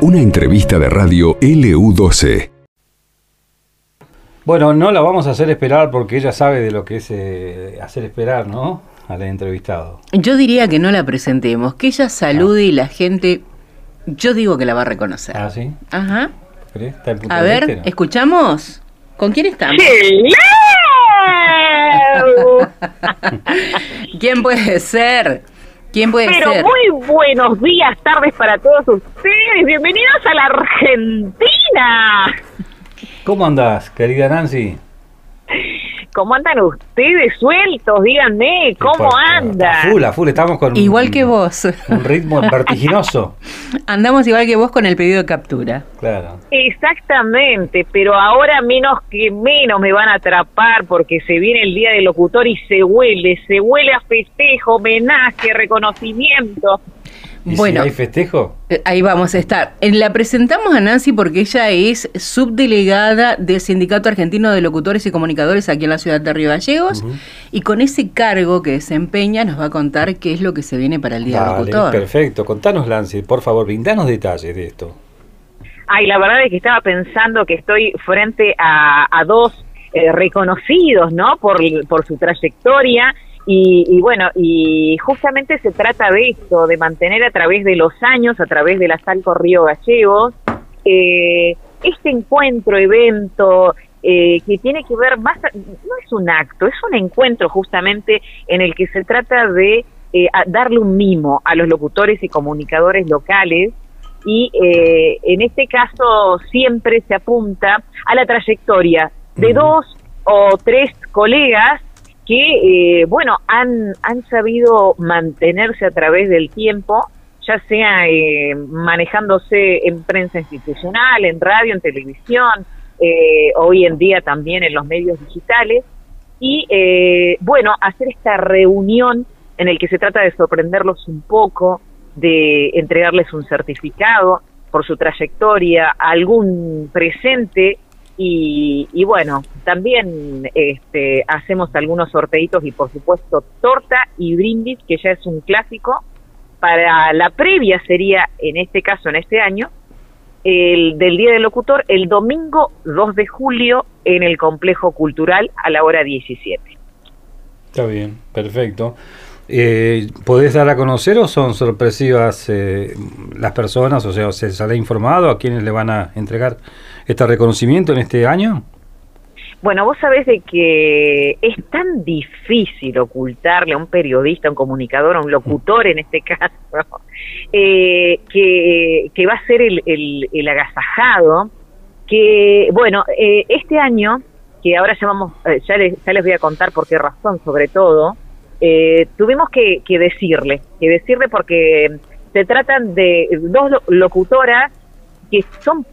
Una entrevista de radio LU12. Bueno, no la vamos a hacer esperar porque ella sabe de lo que es eh, hacer esperar, ¿no? Al entrevistado. Yo diría que no la presentemos, que ella salude y la gente, yo digo que la va a reconocer. Ah, sí. Ajá. ¿Crees? ¿Está en punto A ver, no? ¿escuchamos? ¿Con quién estamos? ¡Hello! ¿Quién puede ser? ¿Quién puede Pero ser? muy buenos días, tardes para todos ustedes. Bienvenidos a la Argentina. ¿Cómo andás, querida Nancy? ¿Cómo andan ustedes sueltos? Díganme, ¿cómo Por- A andan? full, a full, estamos con Igual que vos. un ritmo vertiginoso. Andamos igual que vos con el pedido de captura. Claro. Exactamente, pero ahora menos que menos me van a atrapar porque se viene el Día del Locutor y se huele, se huele a festejo, homenaje, reconocimiento. ¿Y Bueno. si hay festejo? Eh, Ahí vamos a estar. La presentamos a Nancy porque ella es subdelegada del Sindicato Argentino de Locutores y Comunicadores aquí en la ciudad de Río Gallegos. Y con ese cargo que desempeña nos va a contar qué es lo que se viene para el Día del Dale, Locutor. perfecto. Contanos, Nancy, por favor, brindanos detalles de esto. Ay, la verdad es que estaba pensando que estoy frente a, a dos eh, reconocidos, ¿no? Por, por su trayectoria. Y, y bueno, y justamente se trata de esto, de mantener a través de los años, a través de la Salco Río Gallegos, eh, este encuentro, evento, eh, que tiene que ver más, no es un acto, es un encuentro justamente en el que se trata de eh, darle un mimo a los locutores y comunicadores locales y eh, en este caso siempre se apunta a la trayectoria de dos o tres colegas que, eh, bueno, han, han sabido mantenerse a través del tiempo, ya sea eh, manejándose en prensa institucional, en radio, en televisión, eh, hoy en día también en los medios digitales, y eh, bueno, hacer esta reunión en el que se trata de sorprenderlos un poco, de entregarles un certificado por su trayectoria, algún presente y, y bueno, también este, hacemos algunos sorteitos y por supuesto torta y brindis, que ya es un clásico. Para la previa sería, en este caso, en este año, el del Día del Locutor, el domingo 2 de julio en el Complejo Cultural a la hora 17. Está bien, perfecto. Eh, ¿Podés dar a conocer o son sorpresivas eh, las personas? O sea, ¿se ha informado a quienes le van a entregar este reconocimiento en este año? Bueno, vos sabés de que es tan difícil ocultarle a un periodista, a un comunicador, a un locutor en este caso, eh, que, va a ser el, agasajado, que, bueno, eh, este año, que ahora ya, vamos, eh, ya, les, ya les voy a contar por qué razón sobre todo, eh, tuvimos que, que decirle, que decirle porque se tratan de dos lo- locutoras que son,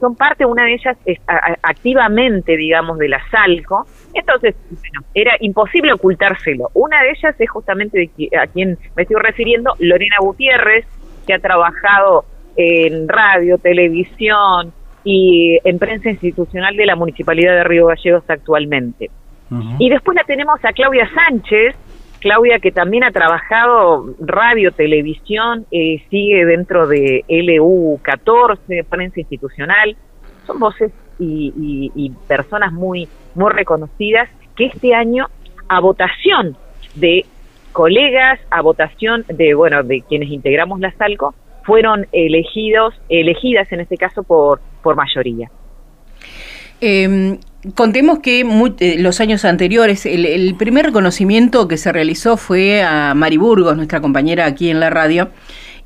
son parte, una de ellas es a- activamente, digamos, de la Salco. Entonces, bueno, era imposible ocultárselo. Una de ellas es justamente de qui- a quien me estoy refiriendo, Lorena Gutiérrez, que ha trabajado en radio, televisión y en prensa institucional de la Municipalidad de Río Gallegos actualmente. Y después la tenemos a Claudia Sánchez, Claudia que también ha trabajado radio, televisión, eh, sigue dentro de LU14, prensa institucional. Son voces y, y- personas muy, muy reconocidas que este año a votación de colegas, a votación de, bueno, de quienes integramos la Salco, fueron elegidos, elegidas en este caso por, por mayoría. Eh, contemos que mu- eh, los años anteriores, el, el primer reconocimiento que se realizó fue a Mari Burgos, nuestra compañera aquí en la radio,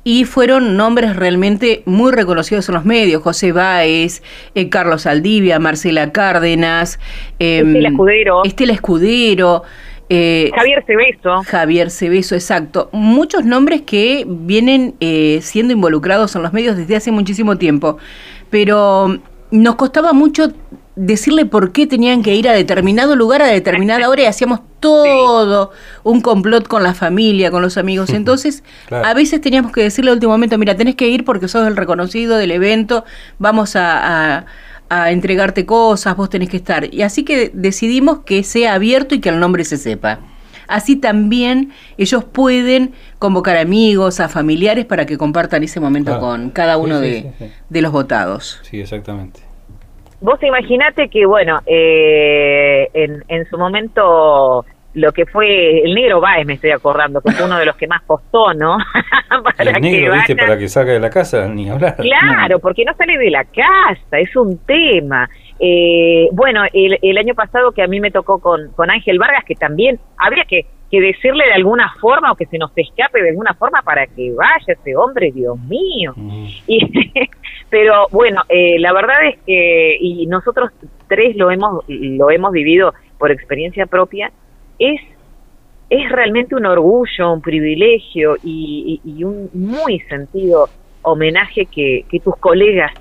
y fueron nombres realmente muy reconocidos en los medios, José Báez, eh, Carlos Aldivia, Marcela Cárdenas, eh, Estela Escudero. Estela Escudero, eh, Javier Cebeso. Javier Cebeso, exacto. Muchos nombres que vienen eh, siendo involucrados en los medios desde hace muchísimo tiempo, pero nos costaba mucho decirle por qué tenían que ir a determinado lugar a determinada hora y hacíamos todo un complot con la familia, con los amigos. Entonces, Claro. a veces teníamos que decirle al último momento, mira, tenés que ir porque sos el reconocido del evento, vamos a, a- a entregarte cosas, vos tenés que estar. Y así que decidimos que sea abierto y que el nombre se sepa. Así también ellos pueden convocar amigos, a familiares para que compartan ese momento con cada uno de, de los votados. Sí, exactamente. Vos imaginate que, bueno, eh, en, en su momento lo que fue el negro Baez, me estoy acordando, que fue uno de los que más costó, ¿no? para el negro, ¿viste? Para que salga de la casa, ni hablar. Claro, porque no sale de la casa, es un tema. Eh, bueno, el, el, año pasado que a mí me tocó con, con Ángel Vargas, que también habría que, que decirle de alguna forma o que se nos escape de alguna forma para que vaya ese hombre, Dios mío. Mm. Y, pero bueno, eh, la verdad es que, y nosotros tres lo hemos, lo hemos vivido por experiencia propia, es, es realmente un orgullo, un privilegio y, un muy sentido homenaje que, tus colegas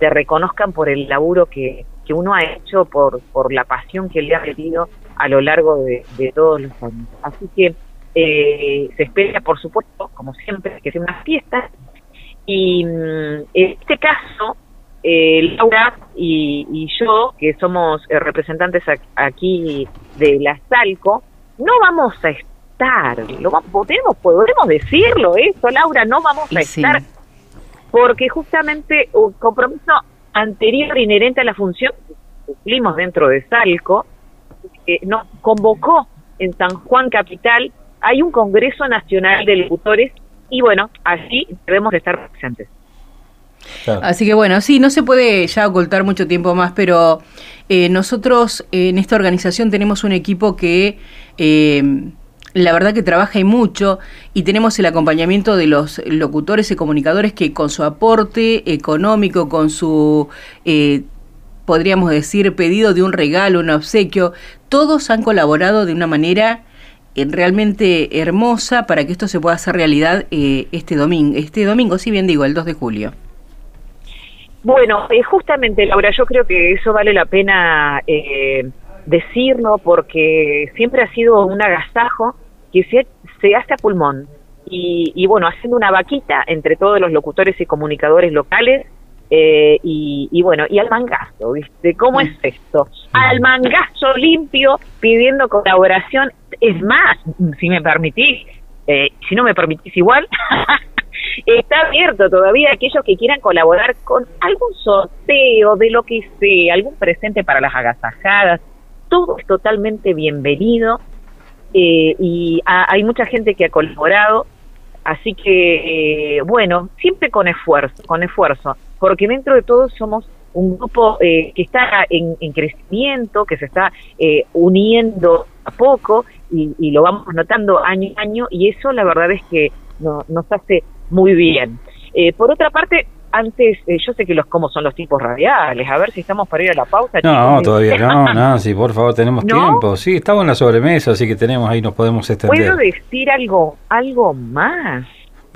te reconozcan por el laburo que, que uno ha hecho, por, por la pasión que le ha metido a lo largo de, todos los años. Así que eh, se espera, por supuesto, como siempre, que sea una fiesta. Y mm, en este caso, eh, Laura y, yo, que somos eh, representantes aquí de la Salco, no vamos a estar, lo podemos, podemos decirlo eso, Laura, no vamos a estar, porque justamente un compromiso anterior inherente a la función que cumplimos dentro de Salco, eh, nos convocó en San Juan Capital, hay un Congreso Nacional de Locutores y bueno, allí debemos estar presentes. Así que bueno, sí, no se puede ya ocultar mucho tiempo más, pero eh, nosotros en esta organización tenemos un equipo que eh, la verdad que trabaja y mucho y tenemos el acompañamiento de los locutores y comunicadores que con su aporte económico, con su... Eh, podríamos decir, pedido de un regalo, un obsequio, todos han colaborado de una manera realmente hermosa para que esto se pueda hacer realidad este domingo, este domingo, si bien digo, el 2 de julio. Bueno, eh, justamente, Laura, yo creo que eso vale la pena eh, decirlo porque siempre ha sido un agasajo que se, se hace a pulmón. Y, bueno, haciendo una vaquita entre todos los locutores y comunicadores locales eh, y, bueno, y al mangazo, ¿viste? ¿Cómo es esto? Al mangazo limpio pidiendo colaboración. Es más, si me permitís, eh, si no me permitís igual, Está abierto todavía aquellos que quieran colaborar con algún sorteo de lo que sea, algún presente para las agasajadas. Todo es totalmente bienvenido eh, y hay mucha gente que ha colaborado. Así que, eh, bueno, siempre con esfuerzo, con esfuerzo, porque dentro de todo somos un grupo eh, que está en, crecimiento, que se está uniendo a poco y, y, lo vamos notando año a año y eso la verdad es que no, nos hace muy bien. Eh, por otra parte, antes, eh, yo sé que los cómo son los tipos radiales, a ver si estamos para ir a la pausa. No, todavía no, Nancy, por favor, tenemos tiempo. Sí, estamos en la sobremesa, así que tenemos ahí, nos podemos extender. ¿Puedo decir algo, algo más?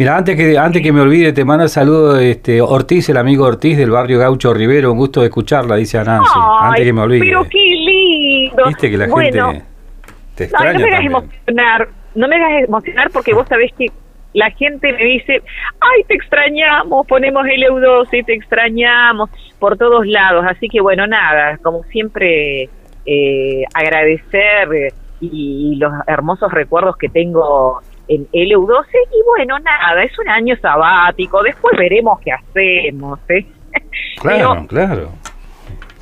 Mira, antes que antes que me olvide, te manda saludo este Ortiz, el amigo Ortiz del barrio Gaucho Rivero. Un gusto de escucharla, dice a Nancy. antes que me olvide. Pero qué lindo. Viste que la gente te extraña. No, no me hagas emocionar. No me hagas emocionar porque vos sabés que la gente me dice, ay, te extrañamos, ponemos el EU12, te extrañamos por todos lados. Así que bueno, nada, como siempre, eh, agradecer y, los hermosos recuerdos que tengo en el EU12 y bueno, nada, es un año sabático, después veremos qué hacemos. ¿eh? Claro, claro.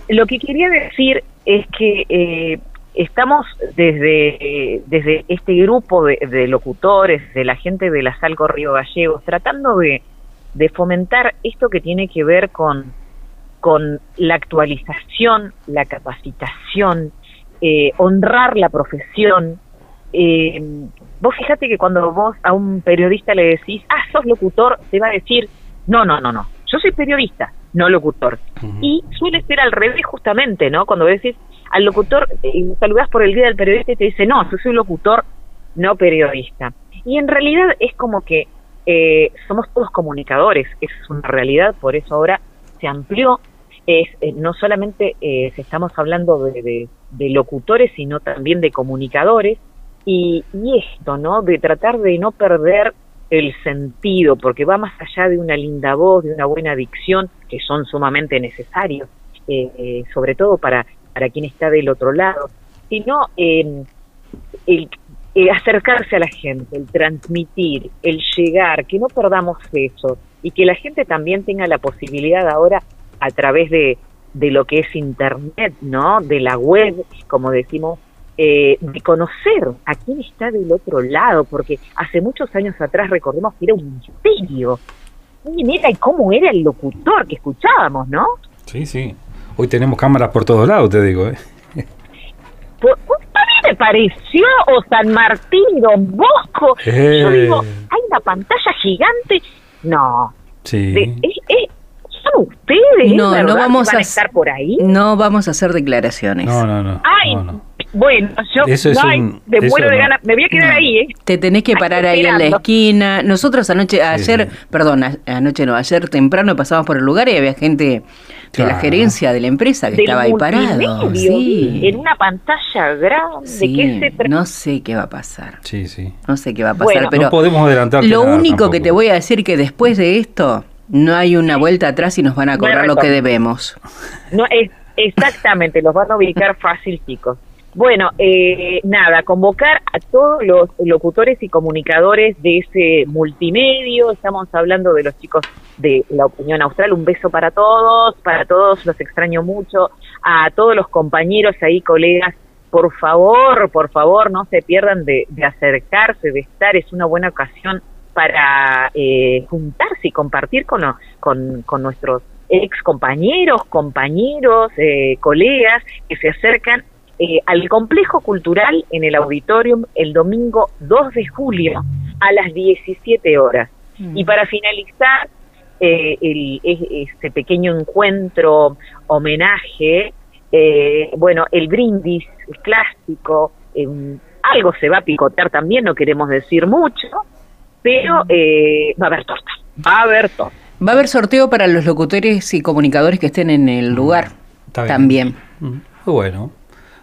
Lo que quería decir es que eh, estamos desde, desde este grupo de, locutores, de la gente de la Salco Río Gallegos, tratando de, fomentar esto que tiene que ver con, con la actualización, la capacitación, eh, honrar la profesión. Eh, vos fíjate que cuando vos a un periodista le decís, ah, sos locutor, te va a decir, no, no, no, no, yo soy periodista, no locutor. Y suele ser al revés justamente, ¿no? Cuando decís, al locutor, y eh, saludas por el día del periodista y te dice, no, yo soy locutor, no periodista. Y en realidad es como que eh, somos todos comunicadores, es una realidad, por eso ahora se amplió, es eh, no solamente eh, estamos hablando de, de, locutores, sino también de comunicadores, y, esto, ¿no? De tratar de no perder el sentido, porque va más allá de una linda voz, de una buena dicción, que son sumamente necesarios, eh, sobre todo para para quien está del otro lado, sino eh, acercarse a la gente, el transmitir, el llegar, que no perdamos eso y que la gente también tenga la posibilidad ahora a través de, de lo que es Internet, ¿no? De la web, como decimos, eh, de conocer a quién está del otro lado, porque hace muchos años atrás recordemos que era un misterio. ¿Quién era y cómo era el locutor que escuchábamos, no? Sí, sí. Hoy tenemos cámaras por todos lados, te digo, ¿eh? Por, a mí me pareció, o San Martín Don Bosco. Yo Eh. digo, hay una pantalla gigante. No. Sí. De- es- es- ¿Son ustedes? No, ¿Es no vamos que van a a estar por ahí? No vamos a hacer declaraciones. No, no, no. Ay, no, no. Bueno, yo Eso es ay, un- me eso muero de no. ganas. Me voy a quedar No. ahí, ¿eh? Te tenés que parar ahí en la esquina. Nosotros anoche, ayer, sí. perdón, a- anoche no, ayer temprano pasamos por el lugar y había gente de la gerencia de la empresa que Del estaba ahí parado. Sí. En una pantalla grande. Sí, ¿Qué se tra- no sé qué va a pasar. Sí, sí. No sé qué va a pasar, Bueno, pero no podemos adelantar. lo único que te voy a decir que después de esto no hay una vuelta atrás y nos van a No cobrar lo que debemos. No, es, exactamente, los van a ubicar fácil, chicos. Bueno, eh, nada, convocar a todos los locutores y comunicadores de ese multimedio. Estamos hablando de los chicos de la opinión austral. Un beso para todos, para todos, los extraño mucho. A todos los compañeros ahí, colegas, por favor, por favor, no se pierdan de, de acercarse, de estar. Es una buena ocasión para eh, juntarse y compartir con, lo- con, con nuestros ex compañeros, compañeros, eh, colegas que se acercan eh, al complejo cultural en el auditorium el domingo 2 de julio a las 17 horas. Y para finalizar eh, el, es- este pequeño encuentro, homenaje, eh, bueno, el brindis clásico, eh, algo se va a picotear también, no queremos decir mucho, pero eh, va a haber torta, va a haber torta. Va a haber sorteo para los locutores y comunicadores que estén en el lugar también. Mm, Muy bueno.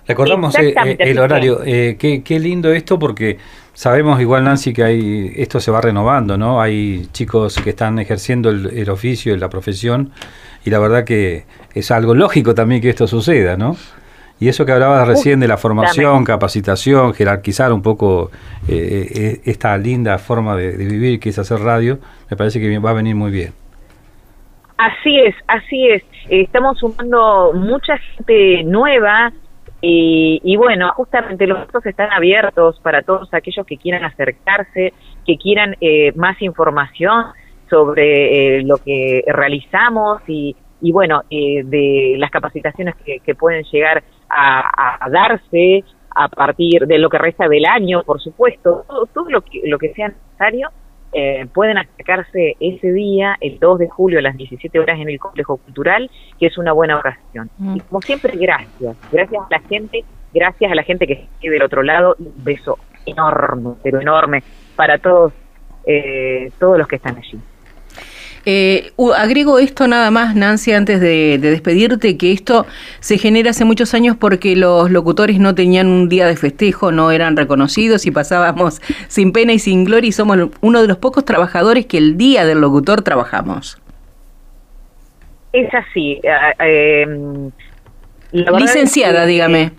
Recordamos eh, eh, el horario. Eh, qué, qué lindo esto porque sabemos igual, Nancy, que hay esto se va renovando, ¿no? Hay chicos que están ejerciendo el, el oficio y la profesión y la verdad que es algo lógico también que esto suceda, ¿no? Y eso que hablabas recién de la formación, capacitación, jerarquizar un poco eh, eh, esta linda forma de, de vivir que es hacer radio, me parece que va a venir muy bien. Así es, así es. Eh, Estamos sumando mucha gente nueva y, y bueno, justamente los puestos están abiertos para todos aquellos que quieran acercarse, que quieran eh, más información sobre eh, lo que realizamos y, y bueno, eh, de las capacitaciones que, que pueden llegar a, a darse a partir de lo que resta del año, por supuesto, todo, todo lo, que, lo que sea necesario eh, pueden acercarse ese día, el 2 de julio a las 17 horas en el Complejo Cultural, que es una buena ocasión. Mm. Y como siempre, gracias. Gracias a la gente, gracias a la gente que esté del otro lado. Un beso enorme, pero enorme, para todos, eh, todos los que están allí. Eh, agrego esto nada más, Nancy, antes de, de despedirte, que esto se genera hace muchos años porque los locutores no tenían un día de festejo, no eran reconocidos y pasábamos sin pena y sin gloria y somos uno de los pocos trabajadores que el día del locutor trabajamos. Es así. eh, eh, la verdad Licenciada, es que, dígame.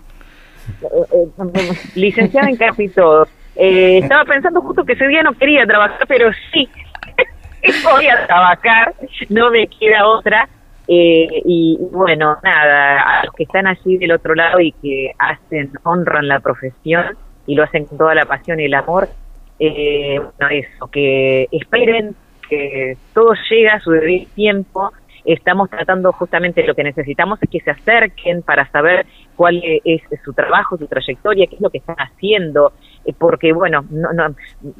eh, eh, licenciada en casi todo. Eh, estaba pensando justo que ese día no quería trabajar, pero sí, voy a trabajar, no me queda otra. Eh, y bueno, nada, a los que están allí del otro lado y que hacen, honran la profesión y lo hacen con toda la pasión y el amor, eh, bueno, eso, que esperen que todo llega a su debido tiempo. Estamos tratando justamente lo que necesitamos es que se acerquen para saber cuál es su trabajo, su trayectoria, qué es lo que están haciendo, porque bueno, no, no,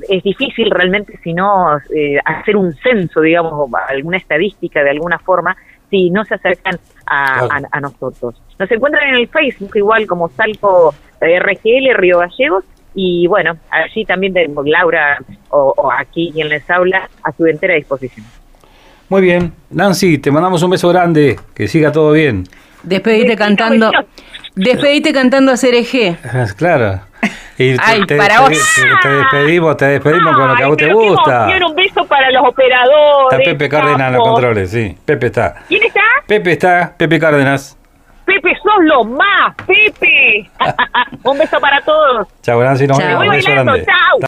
es difícil realmente si no eh, hacer un censo, digamos, alguna estadística de alguna forma, si no se acercan a, Claro. a- a nosotros. Nos encuentran en el Facebook igual como Salco eh, RGL Río Gallegos y bueno, allí también tenemos Laura o, o aquí quien les habla a su entera disposición. Muy bien. Nancy, te mandamos un beso grande. Que siga todo bien. Despedite cantando. Despedite cantando a Cereje. Claro. Y te, Ay, te, para te, vos. Te, despedimos, te despedimos Ay, con lo que a vos te gusta. un beso para los operadores. Está Pepe Cárdenas en los controles, sí. Pepe está. ¿Quién está? Pepe está, Pepe Cárdenas. Pepe, sos lo más, Pepe. un beso para todos. Chao, Nancy, nos vemos. Un grande. Chao.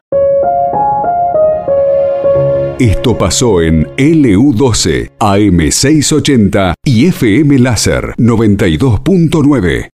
Esto pasó en LU12, AM680 y FM Láser 92.9.